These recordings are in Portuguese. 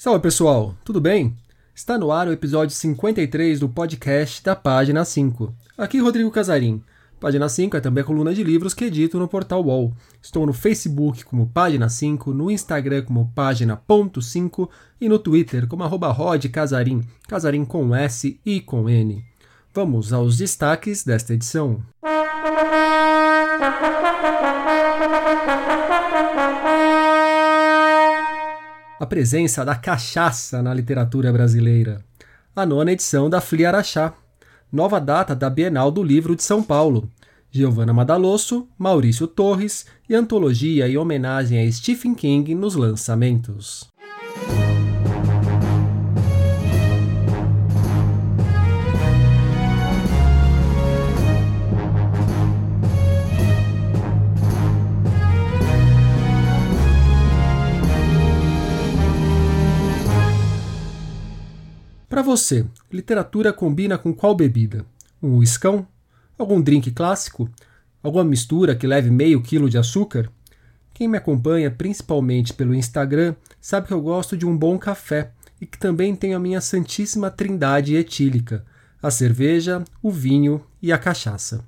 Salve pessoal, tudo bem? Está no ar o episódio 53 do podcast da Página 5. Aqui Rodrigo Casarim. Página 5 é também a coluna de livros que edito no portal UOL. Estou no Facebook como Página 5, no Instagram como Página.5 e no Twitter como arroba Rod Casarim, com S e com N. Vamos aos destaques desta edição. A presença da cachaça na literatura brasileira. A nona edição da Fli Araxá. Nova data da Bienal do Livro de São Paulo. Giovanna Madalosso, Maurício Torres e antologia em homenagem a Stephen King nos lançamentos. Para você, literatura combina com qual bebida? Um uiscão? Algum drink clássico? Alguma mistura que leve meio quilo de açúcar? Quem me acompanha principalmente pelo Instagram sabe que eu gosto de um bom café e que também tenho a minha santíssima trindade etílica: a cerveja, o vinho e a cachaça.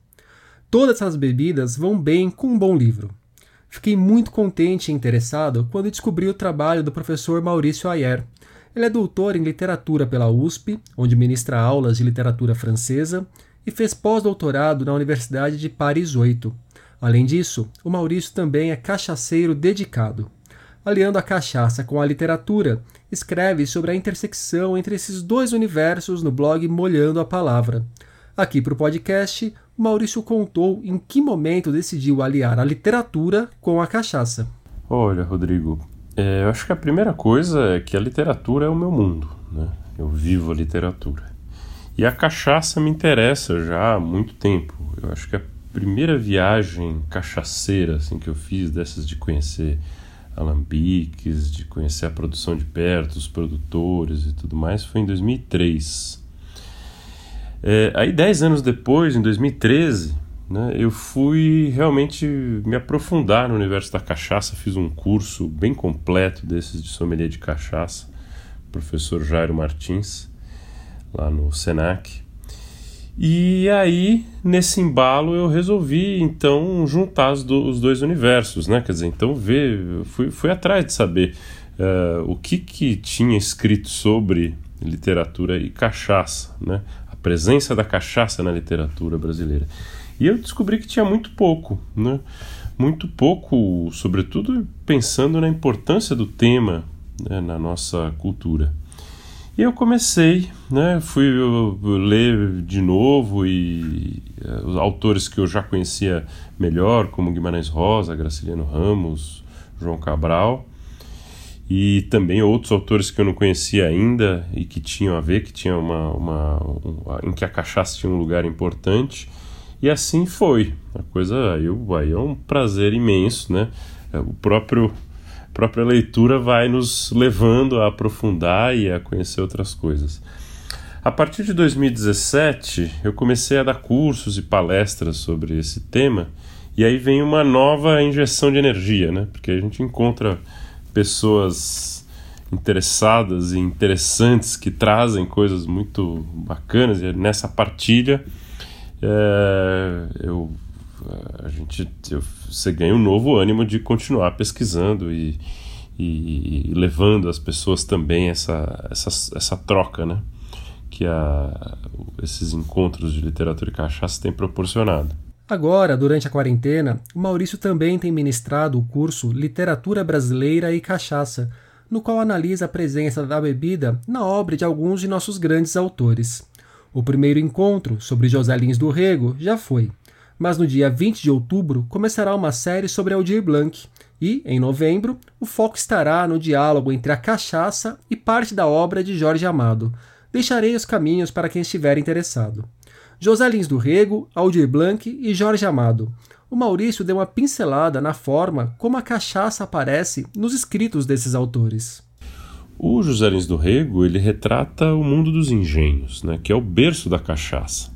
Todas essas bebidas vão bem com um bom livro. Fiquei muito contente e interessado quando descobri o trabalho do professor Maurício Ayer, ele é doutor em literatura pela USP, onde ministra aulas de literatura francesa, e fez pós-doutorado na Universidade de Paris 8. Além disso, o Maurício também é cachaceiro dedicado. Aliando a cachaça com a literatura, escreve sobre a intersecção entre esses dois universos no blog Molhando a Palavra. Aqui para o podcast, o Maurício contou em que momento decidiu aliar a literatura com a cachaça. Olha, Rodrigo, é, eu acho que a primeira coisa é que a literatura é o meu mundo, né? Eu vivo a literatura. E a cachaça me interessa já há muito tempo. Eu acho que a primeira viagem cachaceira assim, que eu fiz, dessas de conhecer alambiques, de conhecer a produção de perto, os produtores e tudo mais, foi em 2003. É, aí, dez anos depois, em 2013, né, eu fui realmente me aprofundar no universo da cachaça, fiz um curso bem completo desses de sommelier de cachaça, professor Jairo Martins, lá no Senac. E aí, nesse embalo, eu resolvi então juntar os, do, os dois universos, né? Quer dizer, então ver, fui, fui atrás de saber uh, o que, que tinha escrito sobre literatura e cachaça, né? A presença da cachaça na literatura brasileira. E eu descobri que tinha muito pouco, né? Muito pouco, sobretudo pensando na importância do tema né, na nossa cultura. E eu comecei, né, fui ler de novo e uh, os autores que eu já conhecia melhor, como Guimarães Rosa, Graciliano Ramos, João Cabral, e também outros autores que eu não conhecia ainda e que tinham a ver, que tinha uma, uma um, em que a cachaça tinha um lugar importante. E assim foi. A coisa aí, aí é um prazer imenso, né? É, o próprio a própria leitura vai nos levando a aprofundar e a conhecer outras coisas. A partir de 2017, eu comecei a dar cursos e palestras sobre esse tema, e aí vem uma nova injeção de energia, né? Porque a gente encontra pessoas interessadas e interessantes que trazem coisas muito bacanas, e nessa partilha é, eu, a gente, eu, você ganha um novo ânimo de continuar pesquisando e, e, e levando as pessoas também essa, essa, essa troca, né? Que a, esses encontros de literatura e cachaça têm proporcionado. Agora, durante a quarentena, o Maurício também tem ministrado o curso Literatura Brasileira e Cachaça, no qual analisa a presença da bebida na obra de alguns de nossos grandes autores. O primeiro encontro sobre José Lins do Rego já foi, mas no dia 20 de outubro começará uma série sobre Aldir Blanc e, em novembro, o foco estará no diálogo entre a cachaça e parte da obra de Jorge Amado. Deixarei os caminhos para quem estiver interessado. José Lins do Rego, Aldir Blanc e Jorge Amado. O Maurício deu uma pincelada na forma como a cachaça aparece nos escritos desses autores. O José Lins do Rego ele retrata o mundo dos engenhos, né, que é o berço da cachaça.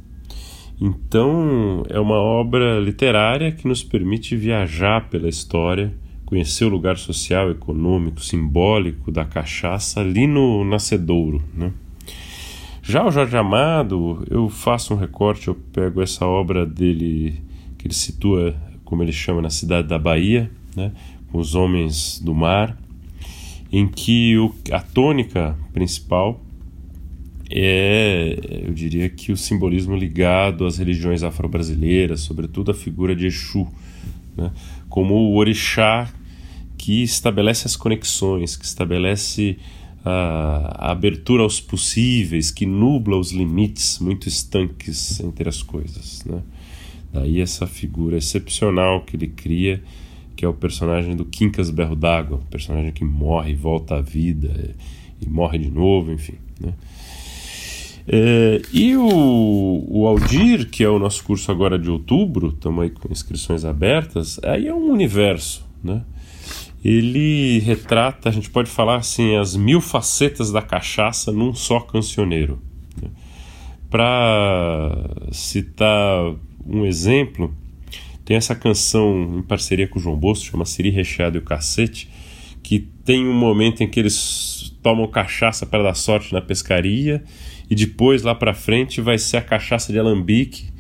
Então é uma obra literária que nos permite viajar pela história conhecer o lugar social, econômico, simbólico da cachaça ali no Nascedouro. Né? Já o Jorge Amado, eu faço um recorte, eu pego essa obra dele, que ele situa, como ele chama, na cidade da Bahia, né? com os homens do mar, em que o, a tônica principal é, eu diria que o simbolismo ligado às religiões afro-brasileiras, sobretudo a figura de Exu, né? como o orixá que estabelece as conexões, que estabelece a, a abertura aos possíveis, que nubla os limites muito estanques entre as coisas. Né? Daí essa figura excepcional que ele cria, que é o personagem do Quincas Berro d'Água, personagem que morre volta à vida e, e morre de novo, enfim. Né? É, e o, o Aldir, que é o nosso curso agora de outubro, estamos aí com inscrições abertas, aí é um universo, né? Ele retrata, a gente pode falar assim, as mil facetas da cachaça num só cancioneiro. Né? Para citar um exemplo, tem essa canção em parceria com o João Bosco, chama Siri Recheado e o Cacete, que tem um momento em que eles tomam cachaça para dar sorte na pescaria e depois lá para frente vai ser a cachaça de alambique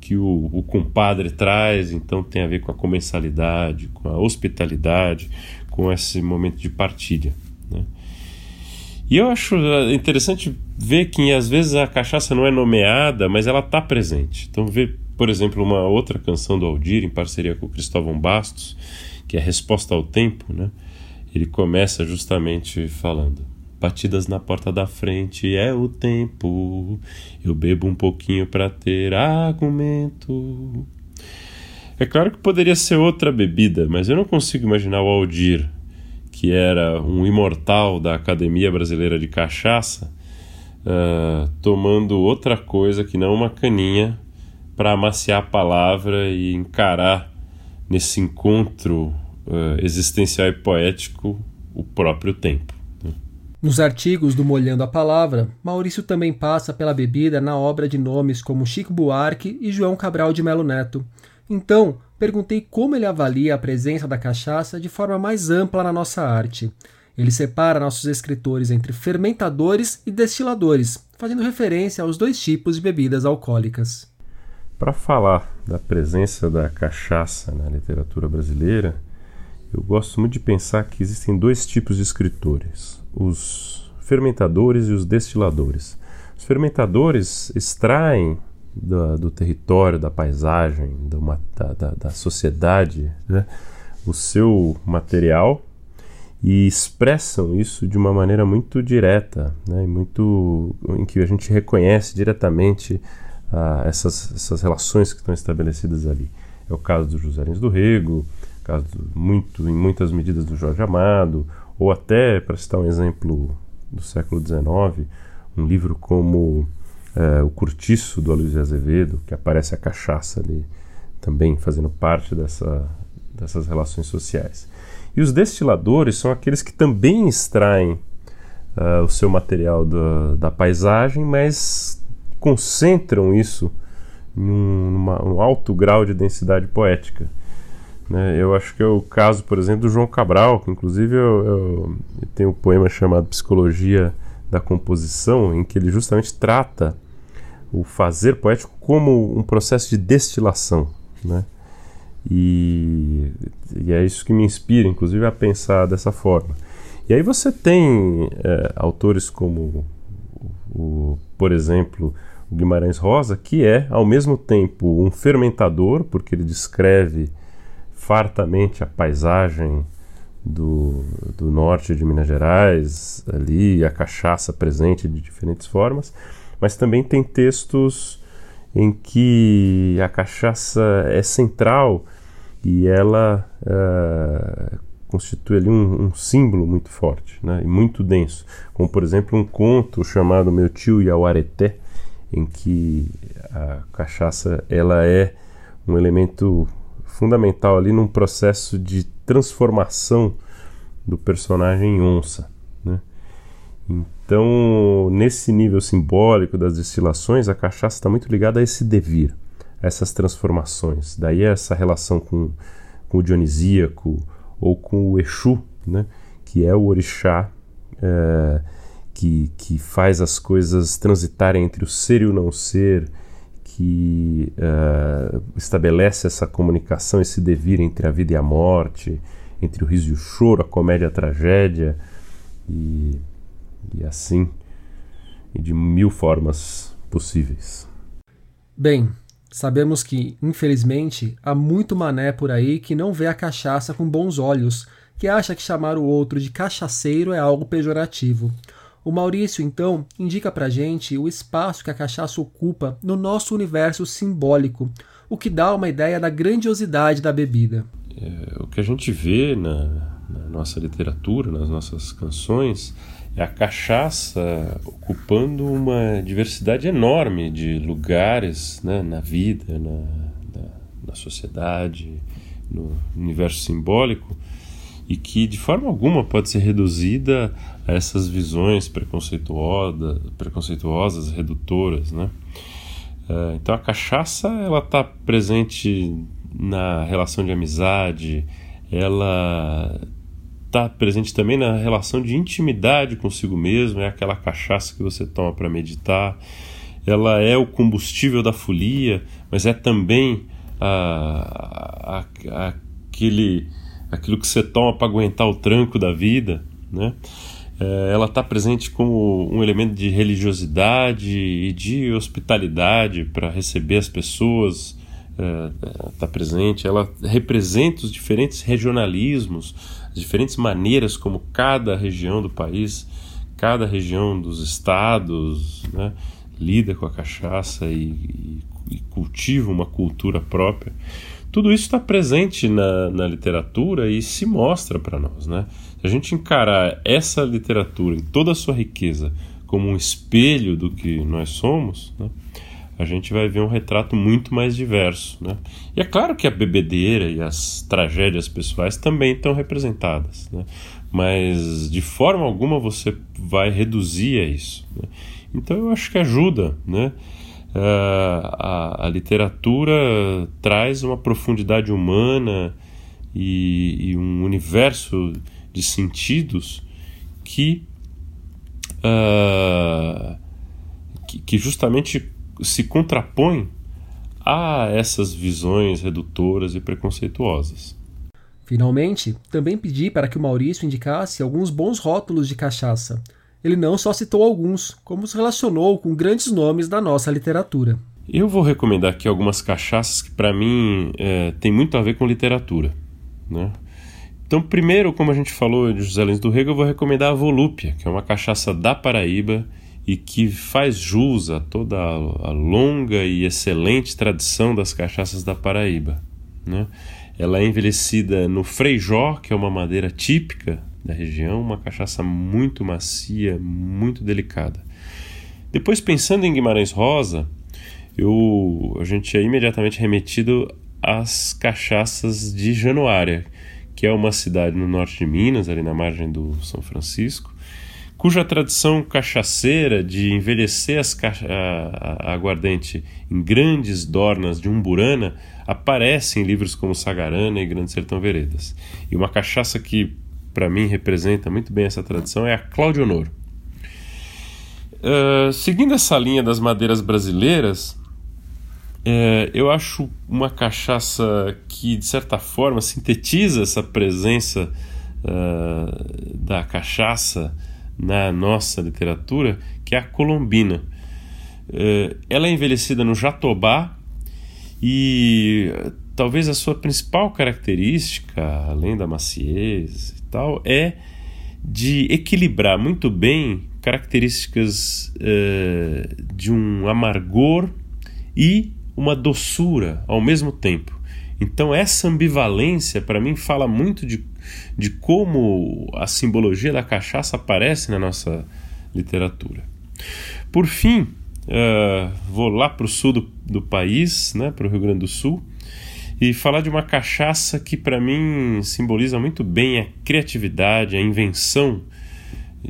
que o, o compadre traz, então tem a ver com a comensalidade, com a hospitalidade, com esse momento de partilha. Né? E eu acho eh, interessante ver que às vezes a cachaça não é nomeada, mas ela está presente. Então, ver, por exemplo, uma outra canção do Aldir, em parceria com o Cristóvão Bastos, que é Resposta ao Tempo, né? ele começa justamente falando: Batidas na porta da frente é o tempo. Eu bebo um pouquinho para ter argumento. É claro que poderia ser outra bebida, mas eu não consigo imaginar o Aldir, que era um imortal da Academia Brasileira de Cachaça, uh, tomando outra coisa que não uma caninha para amaciar a palavra e encarar nesse encontro uh, existencial e poético o próprio tempo. Nos artigos do Molhando a Palavra, Maurício também passa pela bebida na obra de nomes como Chico Buarque e João Cabral de Melo Neto. Então, perguntei como ele avalia a presença da cachaça de forma mais ampla na nossa arte. Ele separa nossos escritores entre fermentadores e destiladores, fazendo referência aos dois tipos de bebidas alcoólicas. Para falar da presença da cachaça na literatura brasileira, eu gosto muito de pensar que existem dois tipos de escritores os fermentadores e os destiladores. Os fermentadores extraem do, do território, da paisagem, da, da, da, sociedade, né, o seu material e expressam isso de uma maneira muito direta, né, muito em que a gente reconhece diretamente ah, essas, essas relações que estão estabelecidas ali. É o caso do José Lins do Rego, caso muito, em muitas medidas do Jorge Amado, ou até, para citar um exemplo do século XIX, um livro como é, O Curtiço, do Aloysio Azevedo, que aparece a cachaça ali também fazendo parte dessa, dessas relações sociais. E os destiladores são aqueles que também extraem uh, o seu material da, da paisagem, mas concentram isso em um, alto grau de densidade poética. Né? Eu acho que é o caso, por exemplo, do João Cabral, que inclusive eu, eu, eu tenho um poema chamado Psicologia da Composição, em que ele justamente trata o fazer poético como um processo de destilação. Né? E, e, é isso que me inspira, inclusive, a pensar dessa forma. E aí você tem é, autores como, o, por exemplo, o Guimarães Rosa, que é, ao mesmo tempo, um fermentador, porque ele descreve fartamente a paisagem do, do norte de Minas Gerais, ali a cachaça presente de diferentes formas, mas também tem textos em que a cachaça é central e ela uh, constitui ali um, um, símbolo muito forte né, e muito denso, como por exemplo um conto chamado Meu Tio e Areté, em que a cachaça ela é um elemento fundamental ali num processo de transformação do personagem em onça. Né? Então, nesse nível simbólico das destilações, a cachaça está muito ligada a esse devir, a essas transformações. Daí essa relação com, com o dionisíaco ou com o Exu, né? que é o orixá é, que, que faz as coisas transitarem entre o ser e o não ser, que é, estabelece essa comunicação, esse devir entre a vida e a morte, entre o riso e o choro, a comédia e a tragédia, e, e assim, e de mil formas possíveis. Bem, Sabemos que, infelizmente, há muito mané por aí que não vê a cachaça com bons olhos, que acha que chamar o outro de cachaceiro é algo pejorativo. O Maurício, então, indica pra gente o espaço que a cachaça ocupa no nosso universo simbólico, o que dá uma ideia da grandiosidade da bebida. É, o que a gente vê na, na nossa literatura, nas nossas canções, é a cachaça ocupando uma diversidade enorme de lugares né, na vida, na, na, na, sociedade, no universo simbólico, e que de forma alguma pode ser reduzida a essas visões preconceituosas, redutoras. Né? É, então a cachaça ela está presente na relação de amizade, ela está presente também na relação de intimidade consigo mesmo, é aquela cachaça que você toma para meditar. Ela é o combustível da folia, mas é também a, a, a, aquele, aquilo que você toma para aguentar o tranco da vida. Né? É, ela está presente como um elemento de religiosidade e de hospitalidade para receber as pessoas. Está é, é presente, ela representa os diferentes regionalismos, as diferentes maneiras como cada região do país, cada região dos estados né, lida com a cachaça e, e, e cultiva uma cultura própria. Tudo isso está presente na, na literatura e se mostra para nós. Né? Se a gente encarar essa literatura em toda a sua riqueza como um espelho do que nós somos, né, a gente vai ver um retrato muito mais diverso. Né? E é claro que a bebedeira e as tragédias pessoais também estão representadas, né? mas de forma alguma você vai reduzir a isso. Né? Então eu acho que ajuda. Né? Uh, a, a, literatura traz uma profundidade humana e, e um universo de sentidos que, uh, que, que justamente se contrapõe a essas visões redutoras e preconceituosas. Finalmente, também pedi para que o Maurício indicasse alguns bons rótulos de cachaça. Ele não só citou alguns, como os relacionou com grandes nomes da nossa literatura. Eu vou recomendar aqui algumas cachaças que, para mim, é, tem muito a ver com literatura. Né? Então, primeiro, como a gente falou de José Lins do Rego, eu vou recomendar a Volúpia, que é uma cachaça da Paraíba e que faz jus a toda a longa e excelente tradição das cachaças da Paraíba. Né? Ela é envelhecida no freijó, que é uma madeira típica da região, uma cachaça muito macia, muito delicada. Depois, pensando em Guimarães Rosa, eu, a gente é imediatamente remetido às cachaças de Januária, que é uma cidade no norte de Minas, ali na margem do São Francisco, cuja tradição cachaceira de envelhecer as cacha a, a aguardente em grandes dornas de umburana aparece em livros como Sagarana e Grande Sertão Veredas. E uma cachaça que, para mim, representa muito bem essa tradição é a Cláudio Honor. Uh, seguindo essa linha das madeiras brasileiras, uh, eu acho uma cachaça que, de certa forma, sintetiza essa presença uh, da cachaça na nossa literatura, que é a colombina. Eh, ela é envelhecida no jatobá e talvez a sua principal característica, além da maciez e tal, é de equilibrar muito bem características uh, de um amargor e uma doçura ao mesmo tempo. Então, essa ambivalência, para mim, fala muito de de como a simbologia da cachaça aparece na nossa literatura. Por fim, uh, vou lá para o sul do, do país, né, para o Rio Grande do Sul, e falar de uma cachaça que para mim simboliza muito bem a criatividade, a invenção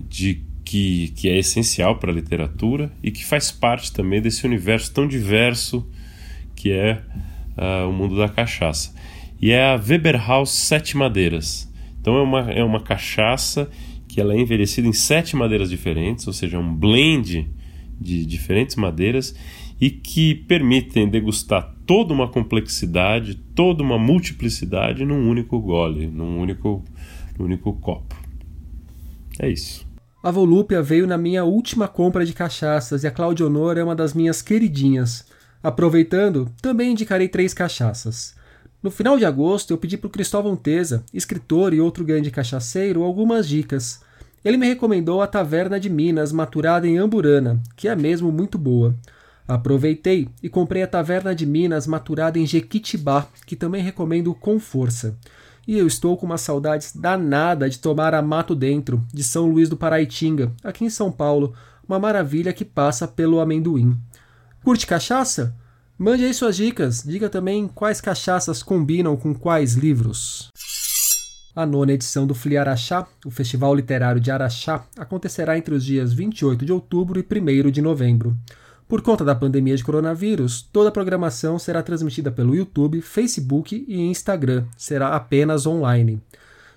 de que, que é essencial para a literatura e que faz parte também desse universo tão diverso que é uh, o mundo da cachaça. E é a Weberhaus Sete Madeiras, Então é uma, é uma cachaça que ela é envelhecida em sete madeiras diferentes, ou seja, um blend de diferentes madeiras e que permitem degustar toda uma complexidade, toda uma multiplicidade num único gole, num único, num único copo. É isso. A Volúpia veio na minha última compra de cachaças e a Claudionor é uma das minhas queridinhas. Aproveitando, também indicarei três cachaças. No final de agosto, eu pedi para o Cristóvão Teza, escritor e outro grande cachaceiro, algumas dicas. Ele me recomendou a Taverna de Minas, maturada em Amburana, que é mesmo muito boa. Aproveitei e comprei a Taverna de Minas, maturada em Jequitibá, que também recomendo com força e eu estou com uma saudades danada de tomar a Mato Dentro, de São Luís do Paraitinga, aqui em São Paulo, uma maravilha que passa pelo amendoim. Curte cachaça? Mande aí suas dicas, diga também quais cachaças combinam com quais livros. A nona edição do Fliaraxá, o Festival Literário de Araxá, acontecerá entre os dias 28 de outubro e 1 de novembro. Por conta da pandemia de coronavírus, toda a programação será transmitida pelo YouTube, Facebook e Instagram, será apenas online.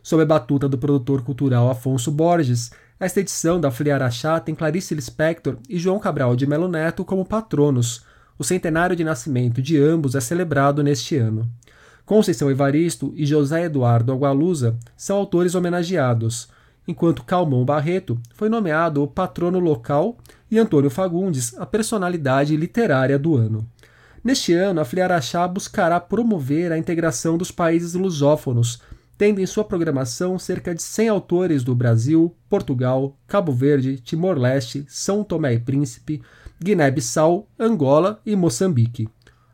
Sob a batuta do produtor cultural Afonso Borges, esta edição da Fliarachá tem Clarice Lispector e João Cabral de Melo Neto como patronos. O centenário de nascimento de ambos é celebrado neste ano. Conceição Evaristo e José Eduardo Agualusa são autores homenageados, enquanto Calmon Barreto foi nomeado o patrono local e Antônio Fagundes a personalidade literária do ano. Neste ano, a Fliarachá buscará promover a integração dos países lusófonos, tendo em sua programação cerca de 100 autores do Brasil, Portugal, Cabo Verde, Timor-Leste, São Tomé e Príncipe, Guiné-Bissau, Angola e Moçambique.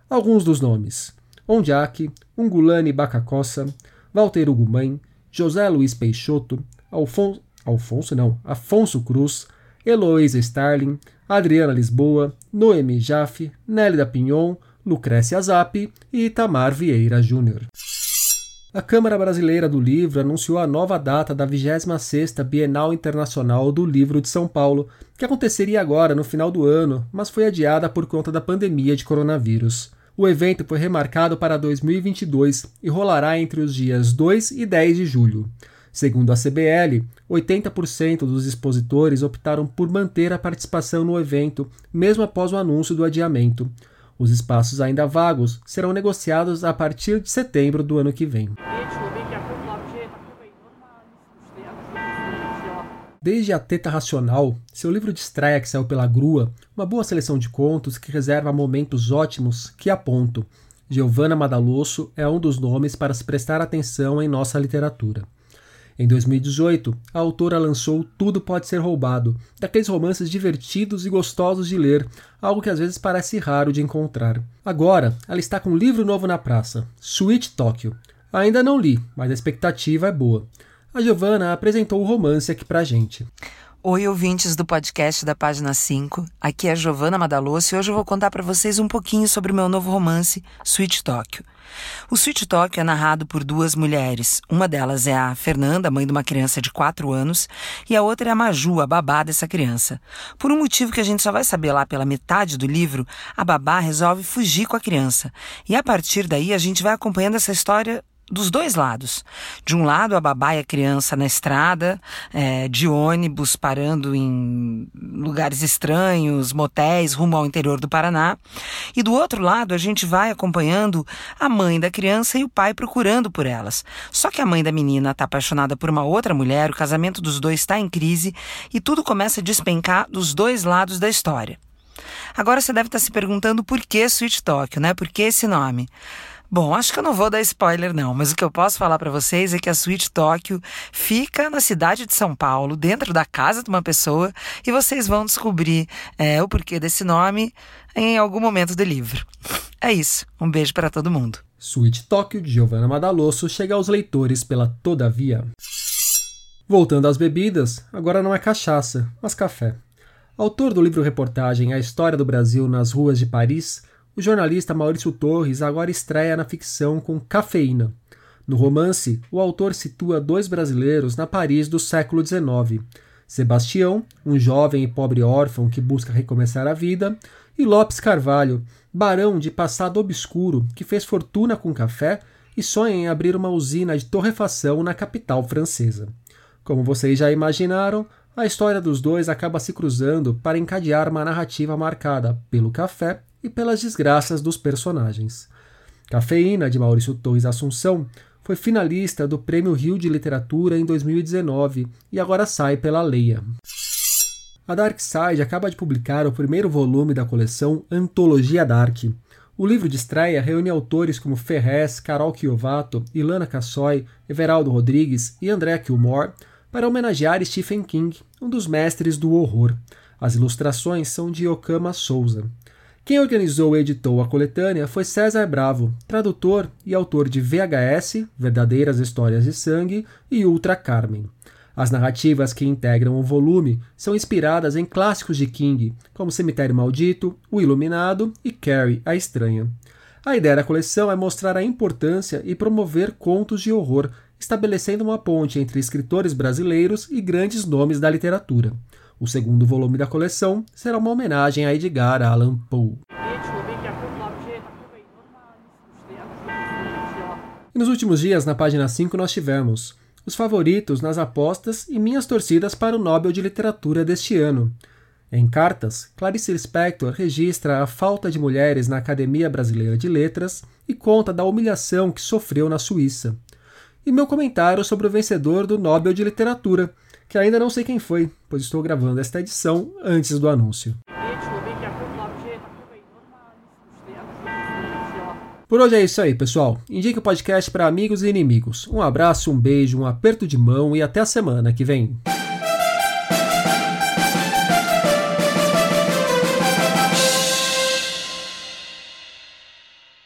Alguns dos nomes: Ondiak, Ungulane Bacacossa, Walter Ugumãe, José Luiz Peixoto, Alfon Alfonso não, Afonso Cruz, Heloísa Starling, Adriana Lisboa, Noemi Jaffe, Nélida Pinhon, Lucrécia Zap e Itamar Vieira Júnior. A Câmara Brasileira do Livro anunciou a nova data da 26ª Bienal Internacional do Livro de São Paulo, que aconteceria agora no final do ano, mas foi adiada por conta da pandemia de coronavírus. O evento foi remarcado para 2022 e rolará entre os dias 2 e 10 de julho. Segundo a CBL, 80% dos expositores optaram por manter a participação no evento, mesmo após o anúncio do adiamento. Os espaços ainda vagos serão negociados a partir de setembro do ano que vem. Desde A Teta Racional, seu livro de estreia que saiu pela Grua, uma boa seleção de contos que reserva momentos ótimos que aponto. Giovanna Madalosso é um dos nomes para se prestar atenção em nossa literatura. Em 2018, a autora lançou Tudo Pode Ser Roubado, daqueles romances divertidos e gostosos de ler, algo que às vezes parece raro de encontrar. Agora, ela está com um livro novo na praça, Sweet Tokyo. Ainda não li, mas a expectativa é boa. A Giovanna apresentou o romance aqui pra gente. Oi, ouvintes do podcast da página 5. Aqui é Giovana Madalosso e hoje eu vou contar para vocês um pouquinho sobre o meu novo romance, Sweet Tóquio. O Sweet Tóquio é narrado por duas mulheres. Uma delas é a Fernanda, mãe de uma criança de 4 anos, e a outra é a Maju, a babá dessa criança. Por um motivo que a gente só vai saber lá pela metade do livro, a babá resolve fugir com a criança. E a partir daí a gente vai acompanhando essa história dos dois lados. De um lado, a babá e a criança na estrada, é, de ônibus, parando em lugares estranhos, motéis, rumo ao interior do Paraná. E do outro lado, a gente vai acompanhando a mãe da criança e o pai procurando por elas. Só que a mãe da menina está apaixonada por uma outra mulher, o casamento dos dois está em crise e tudo começa a despencar dos dois lados da história. Agora você deve estar tá se perguntando por que Sweet Tokyo, né? Por que esse nome? Bom, acho que eu não vou dar spoiler não, mas o que eu posso falar para vocês é que a Suíte Tóquio fica na cidade de São Paulo, dentro da casa de uma pessoa, e vocês vão descobrir é, o porquê desse nome em algum momento do livro. É isso. Um beijo para todo mundo. Suíte Tóquio, de Giovanna Madalosso, chega aos leitores pela Todavia. Voltando às bebidas, agora não é cachaça, mas café. Autor do livro-reportagem A História do Brasil nas Ruas de Paris, o jornalista Maurício Torres agora estreia na ficção com Cafeína. No romance, o autor situa dois brasileiros na Paris do século XIX: Sebastião, um jovem e pobre órfão que busca recomeçar a vida, e Lopes Carvalho, barão de passado obscuro que fez fortuna com café e sonha em abrir uma usina de torrefação na capital francesa. Como vocês já imaginaram, a história dos dois acaba se cruzando para encadear uma narrativa marcada pelo café e pelas desgraças dos personagens. Cafeína, de Maurício Torres Assunção, foi finalista do Prêmio Rio de Literatura em 2019 e agora sai pela Leia. A Dark Side acaba de publicar o primeiro volume da coleção Antologia Dark. O livro de estreia reúne autores como Ferrez, Carol Chiovato, Ilana Cassoy, Everaldo Rodrigues e André Kilmore para homenagear Stephen King, um dos mestres do horror. As ilustrações são de Okama Souza. Quem organizou e editou a coletânea foi César Bravo, tradutor e autor de VHS, Verdadeiras Histórias de Sangue, e Ultra Carmen. As narrativas que integram o volume são inspiradas em clássicos de King, como Cemitério Maldito, O Iluminado e Carrie, a Estranha. A ideia da coleção é mostrar a importância e promover contos de horror, estabelecendo uma ponte entre escritores brasileiros e grandes nomes da literatura. O segundo volume da coleção será uma homenagem a Edgar Allan Poe. E nos últimos dias, na página 5, nós tivemos os favoritos nas apostas e minhas torcidas para o Nobel de Literatura deste ano. Em cartas, Clarice Lispector registra a falta de mulheres na Academia Brasileira de Letras e conta da humilhação que sofreu na Suíça. E meu comentário sobre o vencedor do Nobel de Literatura, que ainda não sei quem foi, pois estou gravando esta edição antes do anúncio. Por hoje é isso aí, pessoal. Indique o podcast para amigos e inimigos. Um abraço, um beijo, um aperto de mão e até a semana que vem.